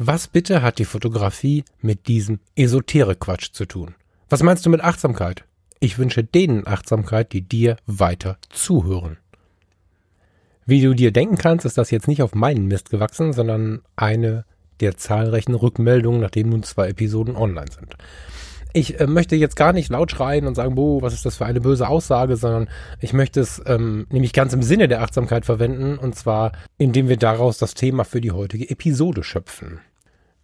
Was bitte hat die Fotografie mit diesem Esoterik-Quatsch zu tun? Was meinst du mit Achtsamkeit? Ich wünsche denen Achtsamkeit, die dir weiter zuhören. Wie du dir denken kannst, ist das jetzt nicht auf meinen Mist gewachsen, sondern eine der zahlreichen Rückmeldungen, nachdem nun zwei Episoden online sind. Ich äh, möchte jetzt gar nicht laut schreien und sagen, boah, was ist das für eine böse Aussage, sondern ich möchte es ähm, nämlich ganz im Sinne der Achtsamkeit verwenden und zwar, indem wir daraus das Thema für die heutige Episode schöpfen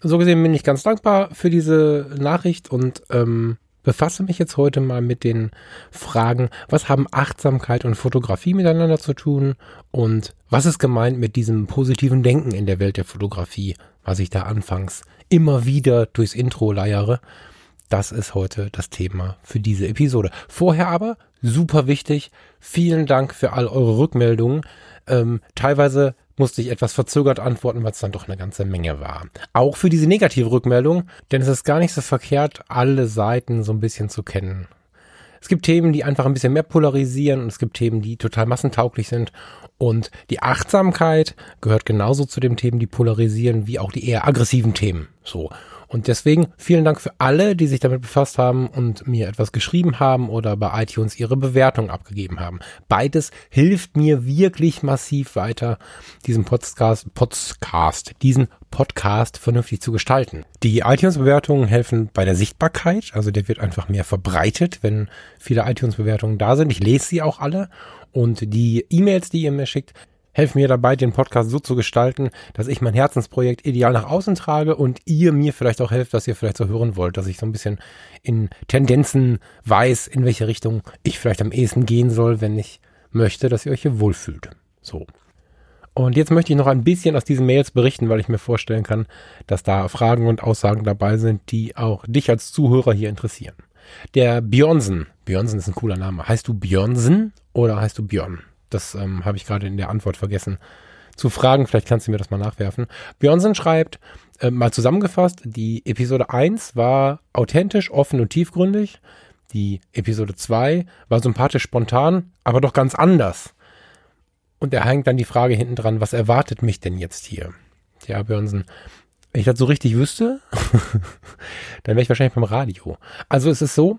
so gesehen bin ich ganz dankbar für diese Nachricht und ähm, befasse mich jetzt heute mal mit den Fragen, was haben Achtsamkeit und Fotografie miteinander zu tun und was ist gemeint mit diesem positiven Denken in der Welt der Fotografie, was ich da anfangs immer wieder durchs Intro leiere. Das ist heute das Thema für diese Episode. Vorher aber, super wichtig, vielen Dank für all eure Rückmeldungen. Ähm, teilweise musste ich etwas verzögert antworten, weil es dann doch eine ganze Menge war. Auch für diese negative Rückmeldung, denn es ist gar nicht so verkehrt, alle Seiten so ein bisschen zu kennen. Es gibt Themen, die einfach ein bisschen mehr polarisieren und es gibt Themen, die total massentauglich sind. Und die Achtsamkeit gehört genauso zu den Themen, die polarisieren, wie auch die eher aggressiven Themen. So. Und deswegen vielen Dank für alle, die sich damit befasst haben und mir etwas geschrieben haben oder bei iTunes ihre Bewertung abgegeben haben. Beides hilft mir wirklich massiv weiter, diesen Podcast, Podcast, diesen Podcast vernünftig zu gestalten. Die iTunes-Bewertungen helfen bei der Sichtbarkeit, also der wird einfach mehr verbreitet, wenn viele iTunes-Bewertungen da sind. Ich lese sie auch alle und die E-Mails, die ihr mir schickt, helfen mir dabei, den Podcast so zu gestalten, dass ich mein Herzensprojekt ideal nach außen trage und ihr mir vielleicht auch helft, was ihr vielleicht so hören wollt, dass ich so ein bisschen in Tendenzen weiß, in welche Richtung ich vielleicht am ehesten gehen soll, wenn ich möchte, dass ihr euch hier wohlfühlt. So. Und jetzt möchte ich noch ein bisschen aus diesen Mails berichten, weil ich mir vorstellen kann, dass da Fragen und Aussagen dabei sind, die auch dich als Zuhörer hier interessieren. Der Björnsen, Björnsen ist ein cooler Name. Heißt du Björnsen oder heißt du Björn? Das ähm, habe ich gerade in der Antwort vergessen zu fragen. Vielleicht kannst du mir das mal nachwerfen. Björnsen schreibt, äh, mal zusammengefasst, die Episode 1 war authentisch, offen und tiefgründig. Die Episode 2 war sympathisch spontan, aber doch ganz anders. Und er hängt dann die Frage hinten dran, was erwartet mich denn jetzt hier? Ja, Björnsen, wenn ich das so richtig wüsste, dann wäre ich wahrscheinlich beim Radio. Also es ist so,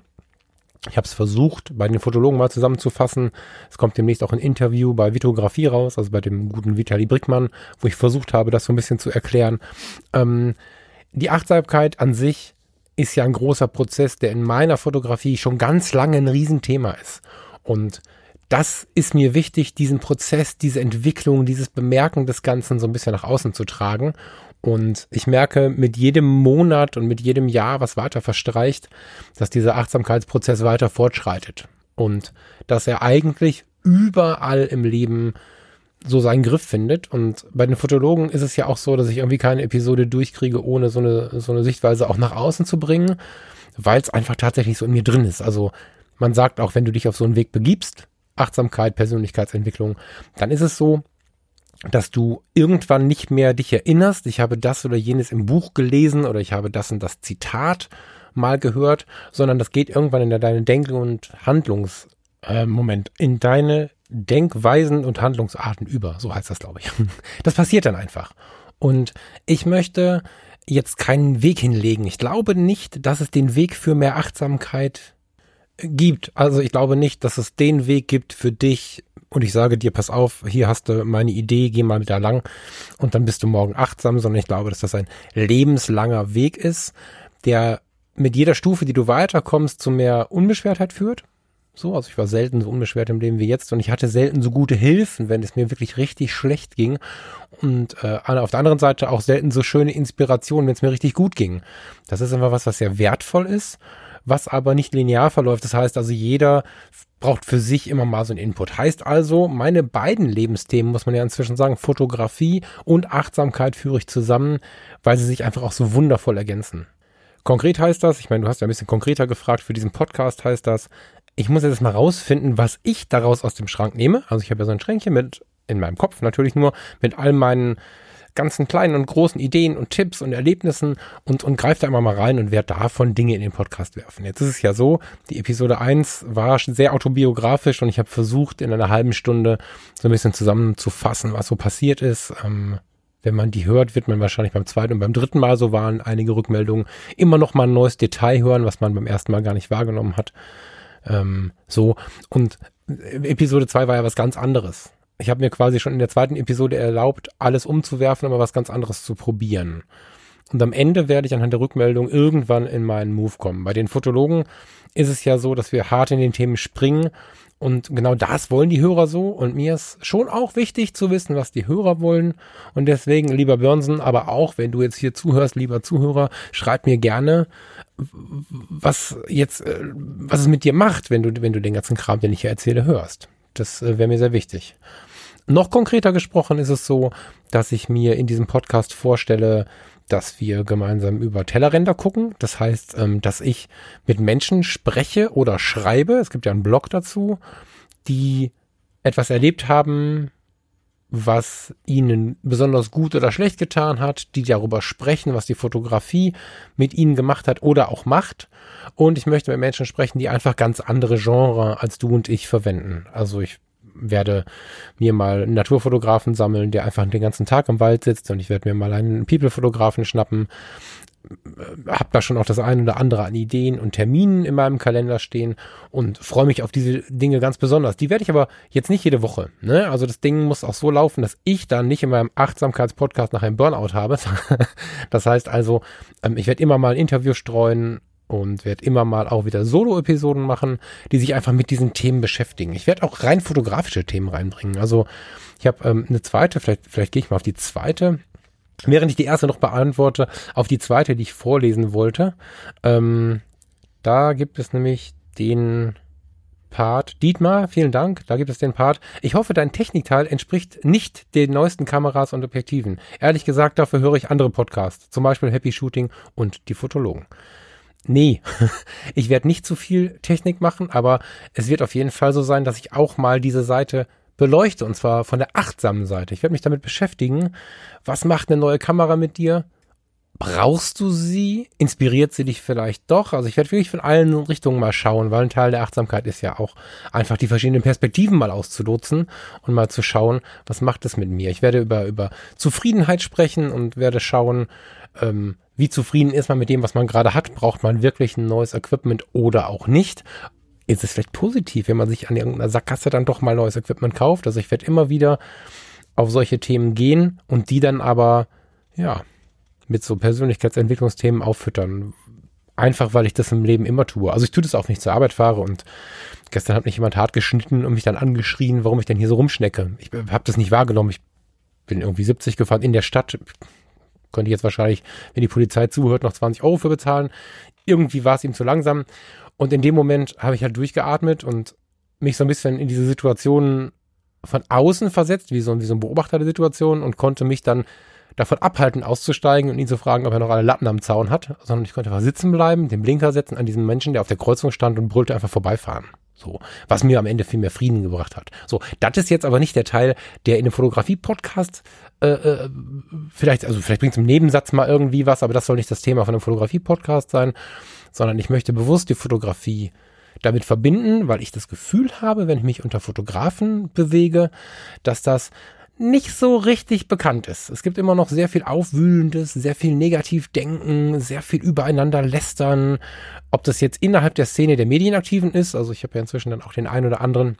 ich habe es versucht, bei den Fotologen mal zusammenzufassen. Es kommt demnächst auch ein Interview bei Vitografie raus, also bei dem guten Vitali Brickmann, wo ich versucht habe, das so ein bisschen zu erklären. Ähm, die Achtsamkeit an sich ist ja ein großer Prozess, der in meiner Fotografie schon ganz lange ein Riesenthema ist. Und das ist mir wichtig, diesen Prozess, diese Entwicklung, dieses Bemerken des Ganzen so ein bisschen nach außen zu tragen. Und ich merke mit jedem Monat und mit jedem Jahr, was weiter verstreicht, dass dieser Achtsamkeitsprozess weiter fortschreitet. Und dass er eigentlich überall im Leben so seinen Griff findet. Und bei den Fotologen ist es ja auch so, dass ich irgendwie keine Episode durchkriege, ohne so eine, so eine Sichtweise auch nach außen zu bringen, weil es einfach tatsächlich so in mir drin ist. Also man sagt auch, wenn du dich auf so einen Weg begibst, Achtsamkeit, Persönlichkeitsentwicklung, dann ist es so, dass du irgendwann nicht mehr dich erinnerst, ich habe das oder jenes im Buch gelesen oder ich habe das und das Zitat mal gehört, sondern das geht irgendwann in deine Denk- und Handlungs, äh, in deine Denkweisen und Handlungsarten über. So heißt das, glaube ich. Das passiert dann einfach. Und ich möchte jetzt keinen Weg hinlegen. Ich glaube nicht, dass es den Weg für mehr Achtsamkeit gibt. Also ich glaube nicht, dass es den Weg gibt für dich, und ich sage dir, pass auf, hier hast du meine Idee, geh mal da lang und dann bist du morgen achtsam, sondern ich glaube, dass das ein lebenslanger Weg ist, der mit jeder Stufe, die du weiterkommst, zu mehr Unbeschwertheit führt. So, also ich war selten so unbeschwert im Leben wie jetzt und ich hatte selten so gute Hilfen, wenn es mir wirklich richtig schlecht ging. Und äh, auf der anderen Seite auch selten so schöne Inspirationen, wenn es mir richtig gut ging. Das ist einfach was, was sehr wertvoll ist was aber nicht linear verläuft. Das heißt also, jeder braucht für sich immer mal so einen Input. Heißt also, meine beiden Lebensthemen, muss man ja inzwischen sagen, Fotografie und Achtsamkeit führe ich zusammen, weil sie sich einfach auch so wundervoll ergänzen. Konkret heißt das, ich meine, du hast ja ein bisschen konkreter gefragt, für diesen Podcast heißt das, ich muss jetzt mal rausfinden, was ich daraus aus dem Schrank nehme. Also ich habe ja so ein Schränkchen mit, in meinem Kopf natürlich nur, mit all meinen ganzen kleinen und großen Ideen und Tipps und Erlebnissen und, und greife da immer mal rein und werde davon Dinge in den Podcast werfen. Jetzt ist es ja so, die Episode 1 war sehr autobiografisch und ich habe versucht, in einer halben Stunde so ein bisschen zusammenzufassen, was so passiert ist. Ähm, wenn man die hört, wird man wahrscheinlich beim zweiten und beim dritten Mal, so waren einige Rückmeldungen, immer noch mal ein neues Detail hören, was man beim ersten Mal gar nicht wahrgenommen hat. Ähm, so. Und Episode 2 war ja was ganz anderes ich habe mir quasi schon in der zweiten Episode erlaubt, alles umzuwerfen, aber was ganz anderes zu probieren. Und am Ende werde ich anhand der Rückmeldung irgendwann in meinen Move kommen. Bei den Fotologen ist es ja so, dass wir hart in den Themen springen. Und genau das wollen die Hörer so. Und mir ist schon auch wichtig zu wissen, was die Hörer wollen. Und deswegen, lieber Börnsen, aber auch, wenn du jetzt hier zuhörst, lieber Zuhörer, schreib mir gerne, was jetzt, äh, was es mit dir macht, wenn du, wenn du den ganzen Kram, den ich hier erzähle, hörst. Das äh, wäre mir sehr wichtig. Noch konkreter gesprochen ist es so, dass ich mir in diesem Podcast vorstelle, dass wir gemeinsam über Tellerränder gucken. Das heißt, ähm, dass ich mit Menschen spreche oder schreibe. Es gibt ja einen Blog dazu, die etwas erlebt haben, was ihnen besonders gut oder schlecht getan hat, die darüber sprechen, was die Fotografie mit ihnen gemacht hat oder auch macht. Und ich möchte mit Menschen sprechen, die einfach ganz andere Genre als du und ich verwenden. Also ich werde mir mal einen Naturfotografen sammeln, der einfach den ganzen Tag im Wald sitzt und ich werde mir mal einen People-Fotografen schnappen. Hab da schon auch das eine oder andere an Ideen und Terminen in meinem Kalender stehen und freue mich auf diese Dinge ganz besonders. Die werde ich aber jetzt nicht jede Woche. Ne? Also das Ding muss auch so laufen, dass ich dann nicht in meinem Achtsamkeitspodcast nach einem Burnout habe. das heißt also, ähm, ich werde immer mal ein Interview streuen und werde immer mal auch wieder Solo-Episoden machen, die sich einfach mit diesen Themen beschäftigen. Ich werde auch rein fotografische Themen reinbringen. Also ich habe ähm, eine zweite, vielleicht, vielleicht gehe ich mal auf die zweite. Während ich die erste noch beantworte, auf die zweite, die ich vorlesen wollte. Ähm, da gibt es nämlich den Part. Dietmar, vielen Dank. Da gibt es den Part. Ich hoffe, dein Technikteil entspricht nicht den neuesten Kameras und Objektiven. Ehrlich gesagt, dafür höre ich andere Podcasts, zum Beispiel Happy Shooting und die Fotologen. Nee, ich werde nicht zu viel Technik machen, aber es wird auf jeden Fall so sein, dass ich auch mal diese Seite beleuchte und zwar von der achtsamen Seite. Ich werde mich damit beschäftigen, was macht eine neue Kamera mit dir? Brauchst du sie? Inspiriert sie dich vielleicht doch? Also ich werde wirklich von allen Richtungen mal schauen, weil ein Teil der Achtsamkeit ist ja auch einfach die verschiedenen Perspektiven mal auszunutzen und mal zu schauen, was macht es mit mir. Ich werde über, über Zufriedenheit sprechen und werde schauen, ähm, wie zufrieden ist man mit dem, was man gerade hat? Braucht man wirklich ein neues Equipment oder auch nicht? Ist es vielleicht positiv, wenn man sich an irgendeiner Sackgasse dann doch mal neues Equipment kauft? Also ich werde immer wieder auf solche Themen gehen und die dann aber, ja, mit so Persönlichkeitsentwicklungsthemen auffüttern. Einfach, weil ich das im Leben immer tue. Also ich tue das auch, wenn ich zur Arbeit fahre und gestern hat mich jemand hart geschnitten und mich dann angeschrien, warum ich denn hier so rumschnecke. Ich habe das nicht wahrgenommen. Ich bin irgendwie 70 gefahren in der Stadt könnte ich jetzt wahrscheinlich, wenn die Polizei zuhört, noch 20 Euro für bezahlen. Irgendwie war es ihm zu langsam. Und in dem Moment habe ich halt durchgeatmet und mich so ein bisschen in diese Situation von außen versetzt, wie so, wie so ein Beobachter der Situation und konnte mich dann davon abhalten, auszusteigen und ihn zu fragen, ob er noch alle Lappen am Zaun hat, sondern ich konnte einfach sitzen bleiben, den Blinker setzen an diesem Menschen, der auf der Kreuzung stand und brüllte einfach vorbeifahren. So, was mir am Ende viel mehr Frieden gebracht hat. So, das ist jetzt aber nicht der Teil, der in dem Fotografie-Podcast äh, äh, vielleicht, also vielleicht bringt es im Nebensatz mal irgendwie was, aber das soll nicht das Thema von einem Fotografie-Podcast sein, sondern ich möchte bewusst die Fotografie damit verbinden, weil ich das Gefühl habe, wenn ich mich unter Fotografen bewege, dass das nicht so richtig bekannt ist. Es gibt immer noch sehr viel Aufwühlendes, sehr viel Negativdenken, sehr viel übereinander lästern. Ob das jetzt innerhalb der Szene der Medienaktiven ist, also ich habe ja inzwischen dann auch den einen oder anderen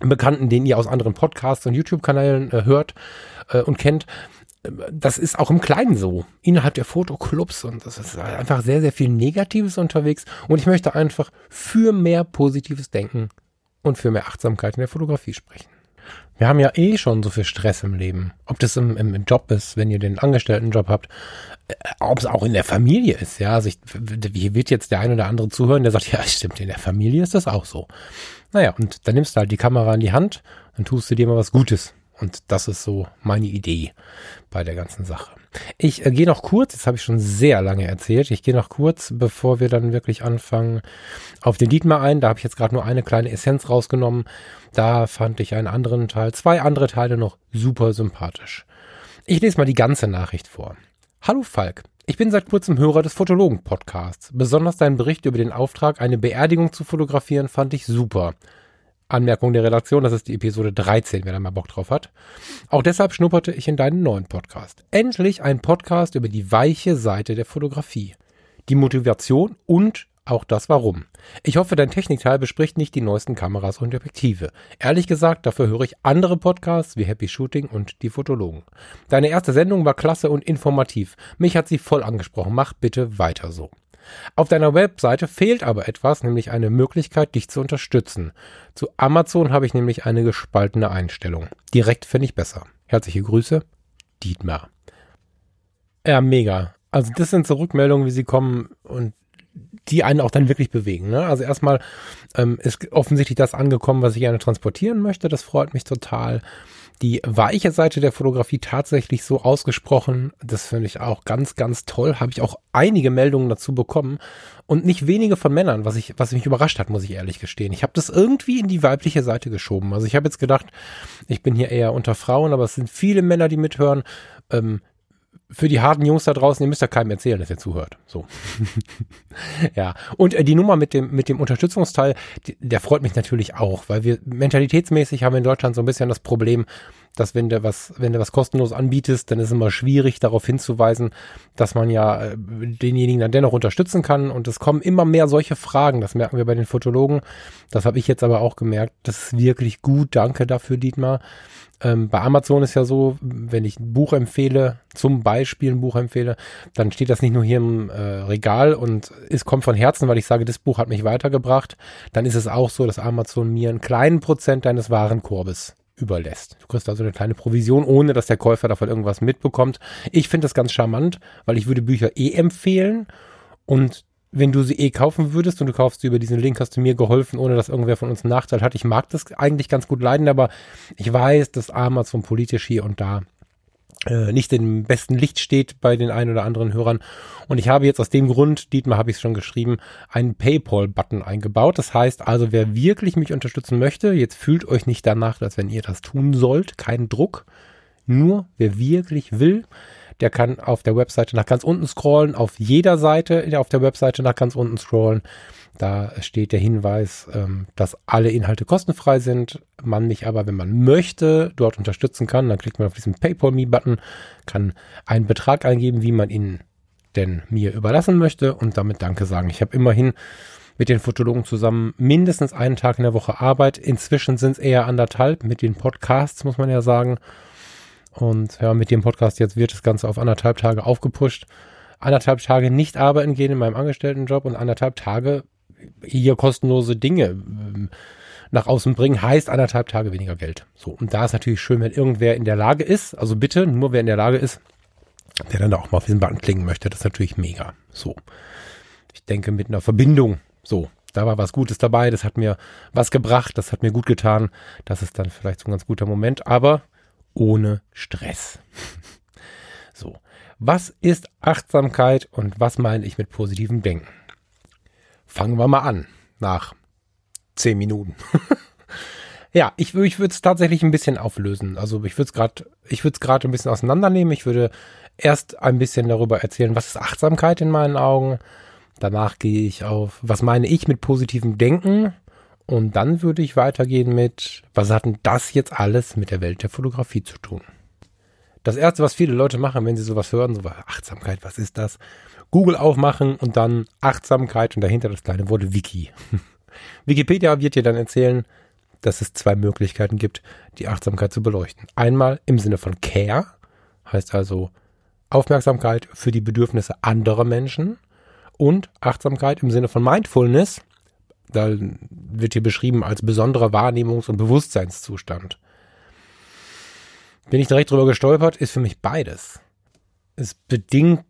Bekannten, den ihr aus anderen Podcasts und YouTube-Kanälen äh, hört äh, und kennt. Das ist auch im Kleinen so, innerhalb der Fotoclubs und das ist einfach sehr, sehr viel Negatives unterwegs und ich möchte einfach für mehr positives Denken und für mehr Achtsamkeit in der Fotografie sprechen. Wir haben ja eh schon so viel Stress im Leben. Ob das im, im, im Job ist, wenn ihr den Angestelltenjob habt, äh, ob es auch in der Familie ist, ja. Also ich, hier wird jetzt der ein oder andere zuhören, der sagt, ja, stimmt, in der Familie ist das auch so. Naja, und dann nimmst du halt die Kamera in die Hand und tust du dir mal was Gutes. Und das ist so meine Idee bei der ganzen Sache. Ich äh, gehe noch kurz, jetzt habe ich schon sehr lange erzählt, ich gehe noch kurz, bevor wir dann wirklich anfangen, auf den Dietmar ein. Da habe ich jetzt gerade nur eine kleine Essenz rausgenommen. Da fand ich einen anderen Teil, zwei andere Teile noch super sympathisch. Ich lese mal die ganze Nachricht vor. Hallo Falk, ich bin seit kurzem Hörer des Fotologen-Podcasts. Besonders dein Bericht über den Auftrag, eine Beerdigung zu fotografieren, fand ich super. Anmerkung der Redaktion, das ist die Episode 13, wer da mal Bock drauf hat. Auch deshalb schnupperte ich in deinen neuen Podcast. Endlich ein Podcast über die weiche Seite der Fotografie. Die Motivation und auch das Warum. Ich hoffe, dein Technikteil bespricht nicht die neuesten Kameras und Objektive. Ehrlich gesagt, dafür höre ich andere Podcasts wie Happy Shooting und die Fotologen. Deine erste Sendung war klasse und informativ. Mich hat sie voll angesprochen. Mach bitte weiter so. Auf deiner Webseite fehlt aber etwas, nämlich eine Möglichkeit, dich zu unterstützen. Zu Amazon habe ich nämlich eine gespaltene Einstellung. Direkt finde ich besser. Herzliche Grüße, Dietmar. Ja, mega. Also das sind so Rückmeldungen, wie sie kommen und die einen auch dann wirklich bewegen. Ne? Also erstmal ähm, ist offensichtlich das angekommen, was ich gerne transportieren möchte. Das freut mich total die weiche Seite der Fotografie tatsächlich so ausgesprochen. Das finde ich auch ganz, ganz toll. Habe ich auch einige Meldungen dazu bekommen und nicht wenige von Männern, was ich, was mich überrascht hat, muss ich ehrlich gestehen. Ich habe das irgendwie in die weibliche Seite geschoben. Also ich habe jetzt gedacht, ich bin hier eher unter Frauen, aber es sind viele Männer, die mithören. Ähm, für die harten Jungs da draußen, ihr müsst ja keinem erzählen, dass ihr zuhört. So. ja. Und äh, die Nummer mit dem, mit dem Unterstützungsteil, die, der freut mich natürlich auch, weil wir mentalitätsmäßig haben in Deutschland so ein bisschen das Problem, dass wenn du was, wenn du was kostenlos anbietest, dann ist immer schwierig, darauf hinzuweisen, dass man ja äh, denjenigen dann dennoch unterstützen kann. Und es kommen immer mehr solche Fragen. Das merken wir bei den Fotologen. Das habe ich jetzt aber auch gemerkt. Das ist wirklich gut. Danke dafür, Dietmar. Ähm, bei Amazon ist ja so, wenn ich ein Buch empfehle, zum Beispiel ein Buch empfehle, dann steht das nicht nur hier im äh, Regal und es kommt von Herzen, weil ich sage, das Buch hat mich weitergebracht. Dann ist es auch so, dass Amazon mir einen kleinen Prozent deines Warenkorbes überlässt. Du kriegst also eine kleine Provision, ohne dass der Käufer davon irgendwas mitbekommt. Ich finde das ganz charmant, weil ich würde Bücher eh empfehlen und wenn du sie eh kaufen würdest und du kaufst sie über diesen Link, hast du mir geholfen, ohne dass irgendwer von uns einen Nachteil hat. Ich mag das eigentlich ganz gut leiden, aber ich weiß, dass Amazon politisch hier und da nicht im besten Licht steht bei den ein oder anderen Hörern. Und ich habe jetzt aus dem Grund, Dietmar habe ich es schon geschrieben, einen PayPal-Button eingebaut. Das heißt also, wer wirklich mich unterstützen möchte, jetzt fühlt euch nicht danach, als wenn ihr das tun sollt. Kein Druck. Nur wer wirklich will, der kann auf der Webseite nach ganz unten scrollen, auf jeder Seite auf der Webseite nach ganz unten scrollen. Da steht der Hinweis, ähm, dass alle Inhalte kostenfrei sind. Man mich aber, wenn man möchte, dort unterstützen kann. Dann klickt man auf diesen PayPal Me-Button, kann einen Betrag eingeben, wie man ihn denn mir überlassen möchte und damit Danke sagen. Ich habe immerhin mit den Fotologen zusammen mindestens einen Tag in der Woche Arbeit. Inzwischen sind es eher anderthalb mit den Podcasts, muss man ja sagen. Und ja, mit dem Podcast jetzt wird das Ganze auf anderthalb Tage aufgepusht. Anderthalb Tage nicht arbeiten gehen in meinem Angestelltenjob und anderthalb Tage hier kostenlose Dinge ähm, nach außen bringen, heißt anderthalb Tage weniger Geld. So, und da ist natürlich schön, wenn irgendwer in der Lage ist, also bitte, nur wer in der Lage ist, der dann da auch mal auf diesen Button klingen möchte, das ist natürlich mega. So. Ich denke mit einer Verbindung. So, da war was Gutes dabei, das hat mir was gebracht, das hat mir gut getan. Das ist dann vielleicht so ein ganz guter Moment, aber ohne Stress. so, was ist Achtsamkeit und was meine ich mit positivem Denken? Fangen wir mal an, nach zehn Minuten. ja, ich, ich würde es tatsächlich ein bisschen auflösen. Also ich würde es gerade, ich würde es gerade ein bisschen auseinandernehmen. Ich würde erst ein bisschen darüber erzählen, was ist Achtsamkeit in meinen Augen. Danach gehe ich auf, was meine ich mit positivem Denken und dann würde ich weitergehen mit, was hat denn das jetzt alles mit der Welt der Fotografie zu tun? Das erste, was viele Leute machen, wenn sie sowas hören, so Achtsamkeit, was ist das? Google aufmachen und dann Achtsamkeit und dahinter das kleine Wort Wiki. Wikipedia wird dir dann erzählen, dass es zwei Möglichkeiten gibt, die Achtsamkeit zu beleuchten. Einmal im Sinne von Care, heißt also Aufmerksamkeit für die Bedürfnisse anderer Menschen und Achtsamkeit im Sinne von Mindfulness, da wird hier beschrieben als besonderer Wahrnehmungs- und Bewusstseinszustand. Bin ich direkt drüber gestolpert, ist für mich beides. Es bedingt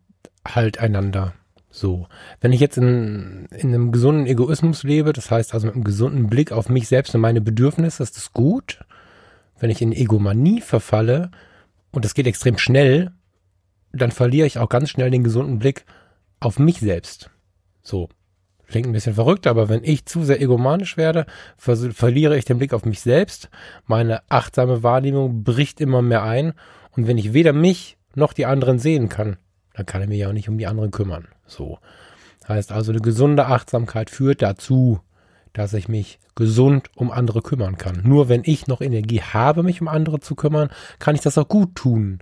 halt einander. So. Wenn ich jetzt in, in einem gesunden Egoismus lebe, das heißt also mit einem gesunden Blick auf mich selbst und meine Bedürfnisse, ist das gut. Wenn ich in Egomanie verfalle, und das geht extrem schnell, dann verliere ich auch ganz schnell den gesunden Blick auf mich selbst. So. Klingt ein bisschen verrückt, aber wenn ich zu sehr egomanisch werde, ver verliere ich den Blick auf mich selbst. Meine achtsame Wahrnehmung bricht immer mehr ein. Und wenn ich weder mich noch die anderen sehen kann, dann kann ich mich ja auch nicht um die anderen kümmern. So. Heißt also, eine gesunde Achtsamkeit führt dazu, dass ich mich gesund um andere kümmern kann. Nur wenn ich noch Energie habe, mich um andere zu kümmern, kann ich das auch gut tun.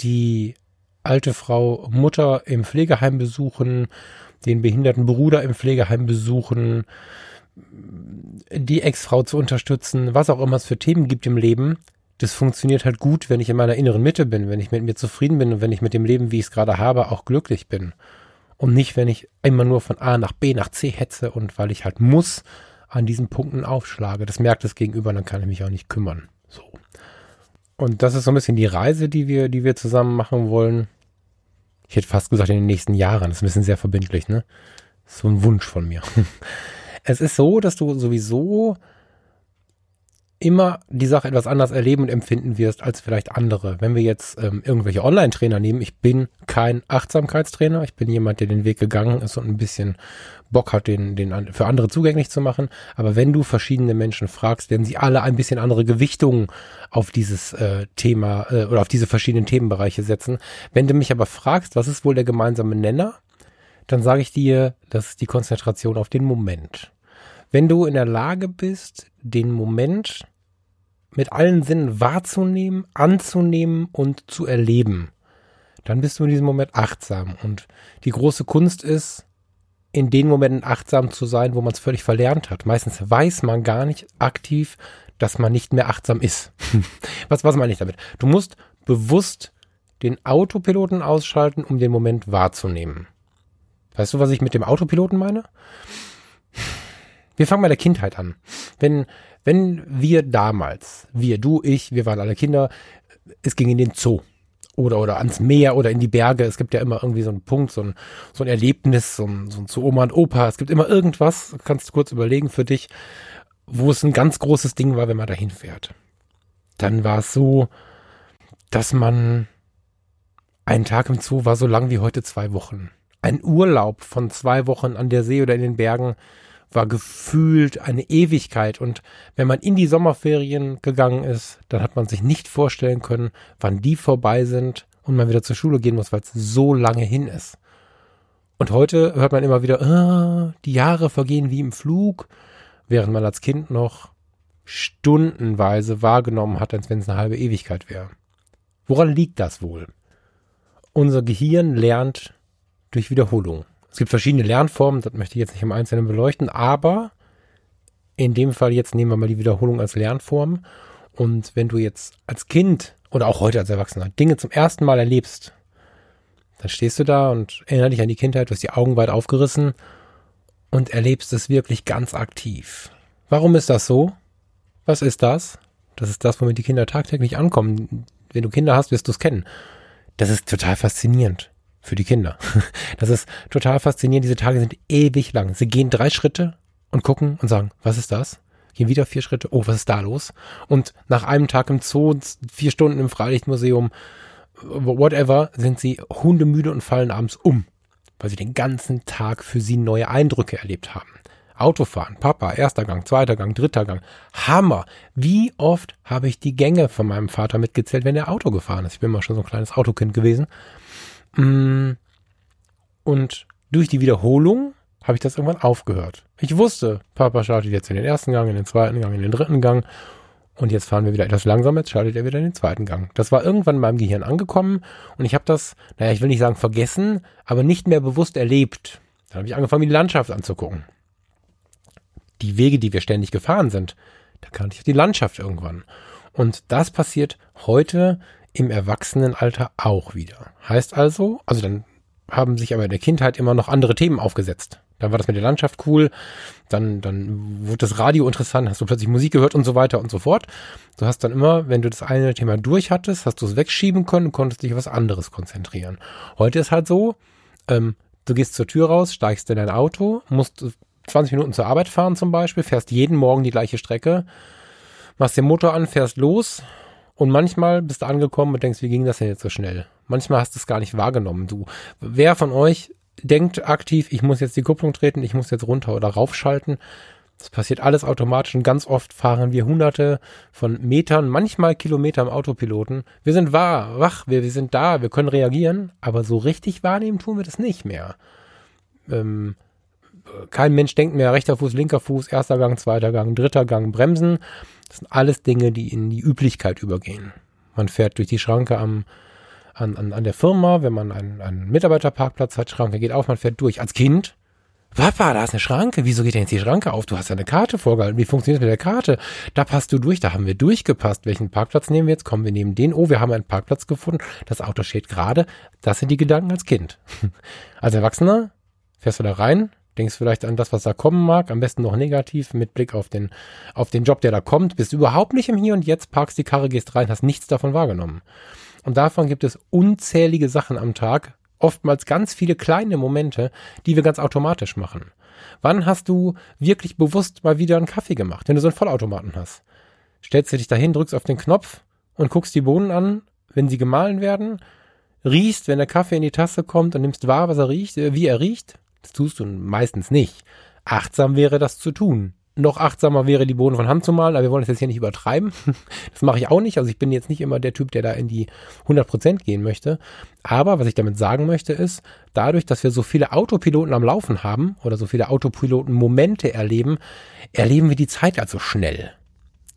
Die alte Frau Mutter im Pflegeheim besuchen, den behinderten Bruder im Pflegeheim besuchen, die Ex-Frau zu unterstützen, was auch immer es für Themen gibt im Leben. Das funktioniert halt gut, wenn ich in meiner inneren Mitte bin, wenn ich mit mir zufrieden bin und wenn ich mit dem Leben, wie ich es gerade habe, auch glücklich bin. Und nicht, wenn ich immer nur von A nach B nach C hetze und weil ich halt muss an diesen Punkten aufschlage. Das merkt das Gegenüber, dann kann ich mich auch nicht kümmern. So. Und das ist so ein bisschen die Reise, die wir, die wir zusammen machen wollen. Ich hätte fast gesagt in den nächsten Jahren. Das ist ein bisschen sehr verbindlich, ne? so ein Wunsch von mir. Es ist so, dass du sowieso immer die Sache etwas anders erleben und empfinden wirst als vielleicht andere. Wenn wir jetzt ähm, irgendwelche Online-Trainer nehmen, ich bin kein Achtsamkeitstrainer, ich bin jemand, der den Weg gegangen ist und ein bisschen Bock hat, den, den für andere zugänglich zu machen. Aber wenn du verschiedene Menschen fragst, werden sie alle ein bisschen andere Gewichtungen auf dieses äh, Thema äh, oder auf diese verschiedenen Themenbereiche setzen. Wenn du mich aber fragst, was ist wohl der gemeinsame Nenner, dann sage ich dir, das ist die Konzentration auf den Moment. Wenn du in der Lage bist, den Moment mit allen Sinnen wahrzunehmen, anzunehmen und zu erleben, dann bist du in diesem Moment achtsam. Und die große Kunst ist, in den Momenten achtsam zu sein, wo man es völlig verlernt hat. Meistens weiß man gar nicht aktiv, dass man nicht mehr achtsam ist. was, was meine ich damit? Du musst bewusst den Autopiloten ausschalten, um den Moment wahrzunehmen. Weißt du, was ich mit dem Autopiloten meine? Wir fangen bei der Kindheit an. Wenn, wenn wir damals, wir, du, ich, wir waren alle Kinder, es ging in den Zoo oder, oder ans Meer oder in die Berge. Es gibt ja immer irgendwie so einen Punkt, so ein, so ein Erlebnis, so ein, so ein zu Oma und Opa. Es gibt immer irgendwas, kannst du kurz überlegen für dich, wo es ein ganz großes Ding war, wenn man dahin fährt. Dann war es so, dass man ein Tag im Zoo war so lang wie heute zwei Wochen. Ein Urlaub von zwei Wochen an der See oder in den Bergen war gefühlt eine Ewigkeit. Und wenn man in die Sommerferien gegangen ist, dann hat man sich nicht vorstellen können, wann die vorbei sind und man wieder zur Schule gehen muss, weil es so lange hin ist. Und heute hört man immer wieder, ah, die Jahre vergehen wie im Flug, während man als Kind noch stundenweise wahrgenommen hat, als wenn es eine halbe Ewigkeit wäre. Woran liegt das wohl? Unser Gehirn lernt durch Wiederholung. Es gibt verschiedene Lernformen, das möchte ich jetzt nicht im Einzelnen beleuchten, aber in dem Fall jetzt nehmen wir mal die Wiederholung als Lernform. Und wenn du jetzt als Kind oder auch heute als Erwachsener Dinge zum ersten Mal erlebst, dann stehst du da und erinnerst dich an die Kindheit, du hast die Augen weit aufgerissen und erlebst es wirklich ganz aktiv. Warum ist das so? Was ist das? Das ist das, womit die Kinder tagtäglich ankommen. Wenn du Kinder hast, wirst du es kennen. Das ist total faszinierend für die Kinder. Das ist total faszinierend. Diese Tage sind ewig lang. Sie gehen drei Schritte und gucken und sagen, was ist das? Gehen wieder vier Schritte. Oh, was ist da los? Und nach einem Tag im Zoo, vier Stunden im Freilichtmuseum, whatever, sind sie hundemüde und fallen abends um, weil sie den ganzen Tag für sie neue Eindrücke erlebt haben. Autofahren, Papa, erster Gang, zweiter Gang, dritter Gang. Hammer! Wie oft habe ich die Gänge von meinem Vater mitgezählt, wenn er Auto gefahren ist? Ich bin mal schon so ein kleines Autokind gewesen. Mm. Und durch die Wiederholung habe ich das irgendwann aufgehört. Ich wusste, Papa schaltet jetzt in den ersten Gang, in den zweiten Gang, in den dritten Gang. Und jetzt fahren wir wieder etwas langsamer, jetzt schaltet er wieder in den zweiten Gang. Das war irgendwann in meinem Gehirn angekommen und ich habe das, naja, ich will nicht sagen vergessen, aber nicht mehr bewusst erlebt. Dann habe ich angefangen, mir die Landschaft anzugucken. Die Wege, die wir ständig gefahren sind, da kannte ich die Landschaft irgendwann. Und das passiert heute im Erwachsenenalter auch wieder. Heißt also, also dann haben sich aber in der Kindheit immer noch andere Themen aufgesetzt. Dann war das mit der Landschaft cool. Dann, dann wurde das Radio interessant, hast du plötzlich Musik gehört und so weiter und so fort. Du hast dann immer, wenn du das eine Thema durch hattest, hast du es wegschieben können und konntest dich auf was anderes konzentrieren. Heute ist halt so, ähm, du gehst zur Tür raus, steigst in dein Auto, musst 20 Minuten zur Arbeit fahren zum Beispiel, fährst jeden Morgen die gleiche Strecke, machst den Motor an, fährst los und manchmal bist du angekommen und denkst, wie ging das denn jetzt so schnell? Manchmal hast du es gar nicht wahrgenommen. Du, wer von euch denkt aktiv, ich muss jetzt die Kupplung treten, ich muss jetzt runter oder raufschalten? Das passiert alles automatisch und ganz oft fahren wir hunderte von Metern, manchmal Kilometer im Autopiloten. Wir sind wahr, wach, wir, wir sind da, wir können reagieren, aber so richtig wahrnehmen tun wir das nicht mehr. Ähm, kein Mensch denkt mehr rechter Fuß, linker Fuß, erster Gang, zweiter Gang, dritter Gang, Bremsen. Das sind alles Dinge, die in die Üblichkeit übergehen. Man fährt durch die Schranke am, an, an, an der Firma, wenn man einen, einen Mitarbeiterparkplatz hat, Schranke geht auf, man fährt durch. Als Kind, Papa, da ist eine Schranke. Wieso geht denn jetzt die Schranke auf? Du hast ja eine Karte vorgehalten. Wie funktioniert mit der Karte? Da passt du durch. Da haben wir durchgepasst. Welchen Parkplatz nehmen wir jetzt? Kommen wir neben den. Oh, wir haben einen Parkplatz gefunden. Das Auto steht gerade. Das sind die Gedanken als Kind. Als Erwachsener fährst du da rein, denkst vielleicht an das, was da kommen mag, am besten noch negativ mit Blick auf den, auf den Job, der da kommt, bist überhaupt nicht im Hier und Jetzt, parkst die Karre, gehst rein, hast nichts davon wahrgenommen. Und davon gibt es unzählige Sachen am Tag, oftmals ganz viele kleine Momente, die wir ganz automatisch machen. Wann hast du wirklich bewusst mal wieder einen Kaffee gemacht, wenn du so einen Vollautomaten hast? Stellst du dich dahin, drückst auf den Knopf und guckst die Bohnen an, wenn sie gemahlen werden, riechst, wenn der Kaffee in die Tasse kommt und nimmst wahr, was er riecht, äh, wie er riecht, das tust du meistens nicht. Achtsam wäre das zu tun. Noch achtsamer wäre die Bohnen von Hand zu malen, aber wir wollen das jetzt hier nicht übertreiben. Das mache ich auch nicht. Also ich bin jetzt nicht immer der Typ, der da in die 100% gehen möchte. Aber was ich damit sagen möchte ist, dadurch, dass wir so viele Autopiloten am Laufen haben oder so viele Autopiloten-Momente erleben, erleben wir die Zeit also schnell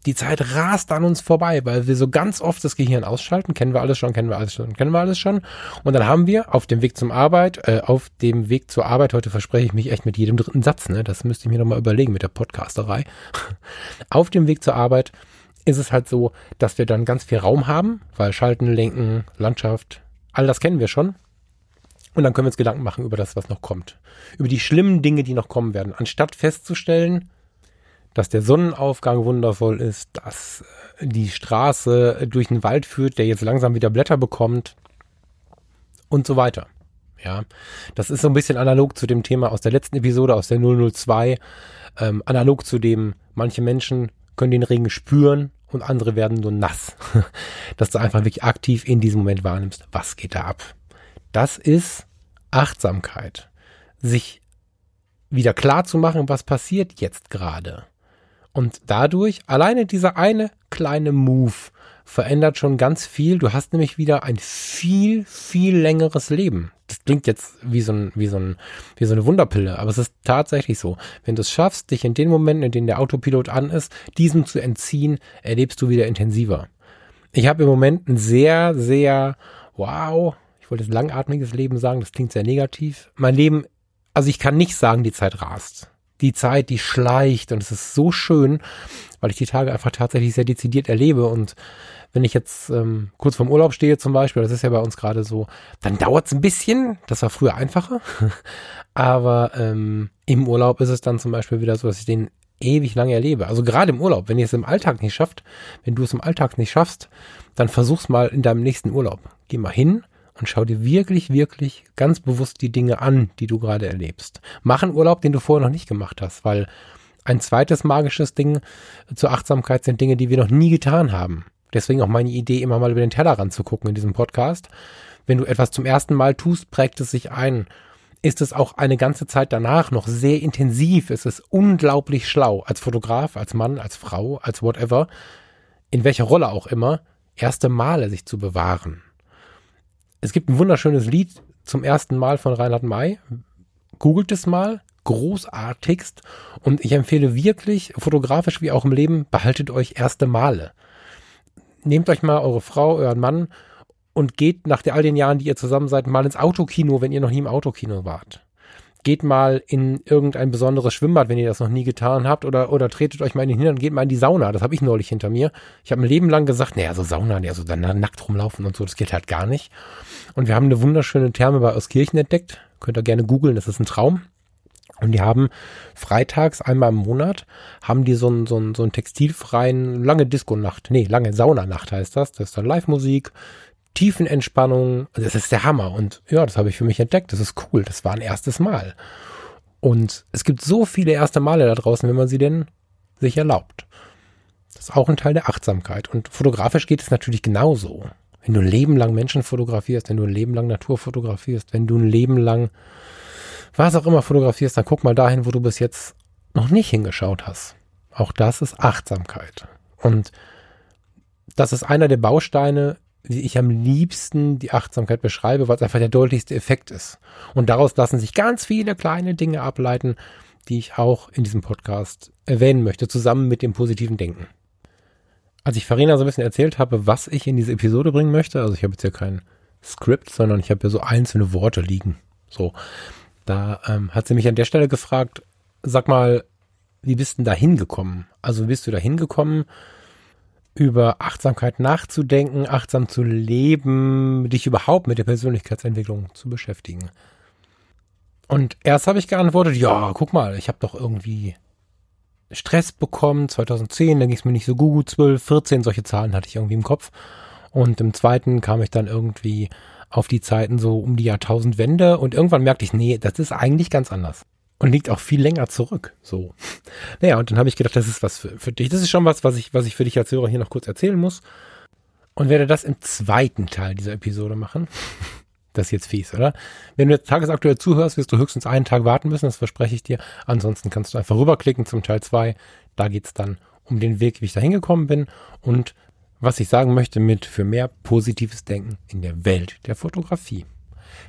die Zeit rast an uns vorbei, weil wir so ganz oft das Gehirn ausschalten. Kennen wir alles schon, kennen wir alles schon, kennen wir alles schon. Und dann haben wir auf dem Weg zum Arbeit, äh, auf dem Weg zur Arbeit, heute verspreche ich mich echt mit jedem dritten Satz, ne? Das müsste ich mir nochmal überlegen mit der Podcasterei. auf dem Weg zur Arbeit ist es halt so, dass wir dann ganz viel Raum haben, weil Schalten, Lenken, Landschaft, all das kennen wir schon. Und dann können wir uns Gedanken machen über das, was noch kommt. Über die schlimmen Dinge, die noch kommen werden. Anstatt festzustellen, dass der Sonnenaufgang wundervoll ist, dass äh, die Straße durch den Wald führt, der jetzt langsam wieder Blätter bekommt und so weiter. Ja, das ist so ein bisschen analog zu dem Thema aus der letzten Episode, aus der 002, ähm, analog zu dem, manche Menschen können den Regen spüren und andere werden nur nass. Dass du einfach wirklich aktiv in diesem Moment wahrnimmst, was geht da ab. Das ist Achtsamkeit. Sich wieder klar zu machen, was passiert jetzt gerade. Und dadurch, alleine dieser eine kleine Move verändert schon ganz viel. Du hast nämlich wieder ein viel, viel längeres Leben. Das klingt jetzt wie so, ein, wie, so ein, wie so eine Wunderpille, aber es ist tatsächlich so. Wenn du es schaffst, dich in den Momenten, in denen der Autopilot an ist, diesem zu entziehen, erlebst du wieder intensiver. Ich habe im Moment ein sehr, sehr, wow, ich wollte jetzt langatmiges Leben sagen, das klingt sehr negativ. Mein Leben, also ich kann nicht sagen, die Zeit rast die Zeit, die schleicht und es ist so schön, weil ich die Tage einfach tatsächlich sehr dezidiert erlebe und wenn ich jetzt ähm, kurz vorm Urlaub stehe zum Beispiel, das ist ja bei uns gerade so, dann dauert es ein bisschen, das war früher einfacher, aber ähm, im Urlaub ist es dann zum Beispiel wieder so, dass ich den ewig lange erlebe. Also gerade im Urlaub, wenn ihr es im Alltag nicht schafft, wenn du es im Alltag nicht schaffst, dann versuch's mal in deinem nächsten Urlaub. Geh mal hin, und schau dir wirklich, wirklich ganz bewusst die Dinge an, die du gerade erlebst. Mach einen Urlaub, den du vorher noch nicht gemacht hast, weil ein zweites magisches Ding zur Achtsamkeit sind Dinge, die wir noch nie getan haben. Deswegen auch meine Idee, immer mal über den Tellerrand zu gucken in diesem Podcast. Wenn du etwas zum ersten Mal tust, prägt es sich ein. Ist es auch eine ganze Zeit danach noch sehr intensiv? Es ist unglaublich schlau, als Fotograf, als Mann, als Frau, als whatever, in welcher Rolle auch immer, erste Male sich zu bewahren es gibt ein wunderschönes Lied zum ersten Mal von Reinhard May. Googelt es mal. Großartigst. Und ich empfehle wirklich, fotografisch wie auch im Leben, behaltet euch erste Male. Nehmt euch mal eure Frau, euren Mann und geht nach all den Jahren, die ihr zusammen seid, mal ins Autokino, wenn ihr noch nie im Autokino wart geht mal in irgendein besonderes Schwimmbad, wenn ihr das noch nie getan habt, oder, oder tretet euch mal in den Hintern und geht mal in die Sauna. Das habe ich neulich hinter mir. Ich habe ein Leben lang gesagt, naja, so Sauna, ja, so dann nackt rumlaufen und so, das geht halt gar nicht. Und wir haben eine wunderschöne Therme bei Euskirchen entdeckt. Könnt ihr gerne googeln, das ist ein Traum. Und die haben freitags einmal im Monat, haben die so einen, so einen, so einen textilfreien, lange Disco-Nacht, nee, lange Saunanacht heißt das. Das ist dann Live-Musik, Tiefenentspannung. Das ist der Hammer. Und ja, das habe ich für mich entdeckt. Das ist cool. Das war ein erstes Mal. Und es gibt so viele erste Male da draußen, wenn man sie denn sich erlaubt. Das ist auch ein Teil der Achtsamkeit. Und fotografisch geht es natürlich genauso. Wenn du ein Leben lang Menschen fotografierst, wenn du ein Leben lang Natur fotografierst, wenn du ein Leben lang was auch immer fotografierst, dann guck mal dahin, wo du bis jetzt noch nicht hingeschaut hast. Auch das ist Achtsamkeit. Und das ist einer der Bausteine, wie ich am liebsten die Achtsamkeit beschreibe, weil es einfach der deutlichste Effekt ist. Und daraus lassen sich ganz viele kleine Dinge ableiten, die ich auch in diesem Podcast erwähnen möchte, zusammen mit dem positiven Denken. Als ich Farina so ein bisschen erzählt habe, was ich in diese Episode bringen möchte, also ich habe jetzt ja kein Skript, sondern ich habe ja so einzelne Worte liegen. So, da ähm, hat sie mich an der Stelle gefragt, sag mal, wie bist denn da hingekommen? Also wie bist du da hingekommen, über Achtsamkeit nachzudenken, achtsam zu leben, dich überhaupt mit der Persönlichkeitsentwicklung zu beschäftigen? Und erst habe ich geantwortet, ja, guck mal, ich habe doch irgendwie Stress bekommen, 2010, da ging es mir nicht so gut, 12, 14, solche Zahlen hatte ich irgendwie im Kopf. Und im zweiten kam ich dann irgendwie auf die Zeiten so um die Jahrtausendwende und irgendwann merkte ich, nee, das ist eigentlich ganz anders. Und liegt auch viel länger zurück. So. Naja, und dann habe ich gedacht, das ist was für, für dich. Das ist schon was, was ich, was ich für dich als Hörer hier noch kurz erzählen muss. Und werde das im zweiten Teil dieser Episode machen. Das ist jetzt fies, oder? Wenn du jetzt tagesaktuell zuhörst, wirst du höchstens einen Tag warten müssen, das verspreche ich dir. Ansonsten kannst du einfach rüberklicken zum Teil 2. Da geht's dann um den Weg, wie ich da hingekommen bin und was ich sagen möchte mit für mehr positives Denken in der Welt der Fotografie.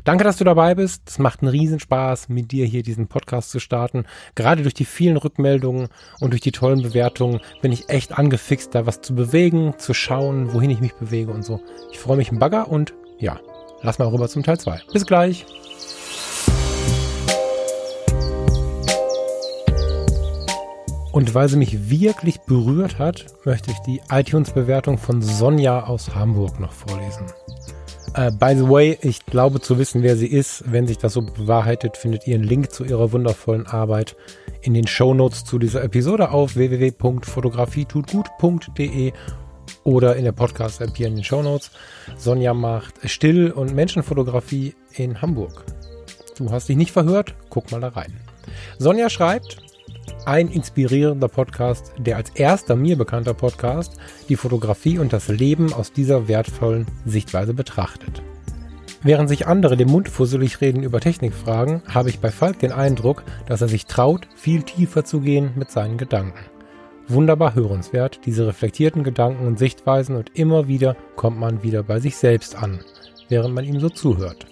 Danke, dass du dabei bist. Es macht einen Riesenspaß, mit dir hier diesen Podcast zu starten. Gerade durch die vielen Rückmeldungen und durch die tollen Bewertungen bin ich echt angefixt, da was zu bewegen, zu schauen, wohin ich mich bewege und so. Ich freue mich im Bagger und ja, lass mal rüber zum Teil 2. Bis gleich. Und weil sie mich wirklich berührt hat, möchte ich die iTunes-Bewertung von Sonja aus Hamburg noch vorlesen. Uh, by the way, ich glaube zu wissen, wer sie ist. Wenn sich das so bewahrheitet, findet ihr einen Link zu ihrer wundervollen Arbeit in den Show Notes zu dieser Episode auf www.fotografietutgut.de oder in der Podcast-App hier in den Show Notes. Sonja macht Still- und Menschenfotografie in Hamburg. Du hast dich nicht verhört? Guck mal da rein. Sonja schreibt, ein inspirierender Podcast, der als erster mir bekannter Podcast die Fotografie und das Leben aus dieser wertvollen Sichtweise betrachtet. Während sich andere den Mund fusselig reden über Technikfragen, habe ich bei Falk den Eindruck, dass er sich traut, viel tiefer zu gehen mit seinen Gedanken. Wunderbar hörenswert, diese reflektierten Gedanken und Sichtweisen und immer wieder kommt man wieder bei sich selbst an, während man ihm so zuhört.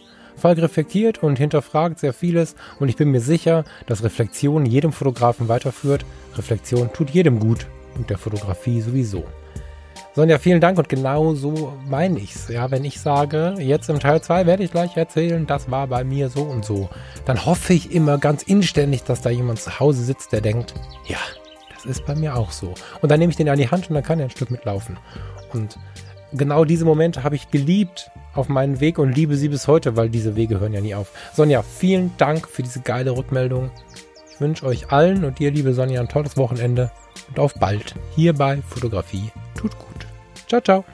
Falk reflektiert und hinterfragt sehr vieles und ich bin mir sicher, dass Reflexion jedem Fotografen weiterführt. Reflexion tut jedem gut und der Fotografie sowieso. Sonja, vielen Dank und genau so meine ich's. Ja, wenn ich sage, jetzt im Teil 2 werde ich gleich erzählen, das war bei mir so und so, dann hoffe ich immer ganz inständig, dass da jemand zu Hause sitzt, der denkt, ja, das ist bei mir auch so. Und dann nehme ich den an die Hand und dann kann er ein Stück mitlaufen. Und genau diese Momente habe ich geliebt auf meinen Weg und liebe sie bis heute, weil diese Wege hören ja nie auf. Sonja, vielen Dank für diese geile Rückmeldung. Ich wünsche euch allen und dir, liebe Sonja, ein tolles Wochenende und auf bald hier bei Fotografie tut gut. Ciao, ciao.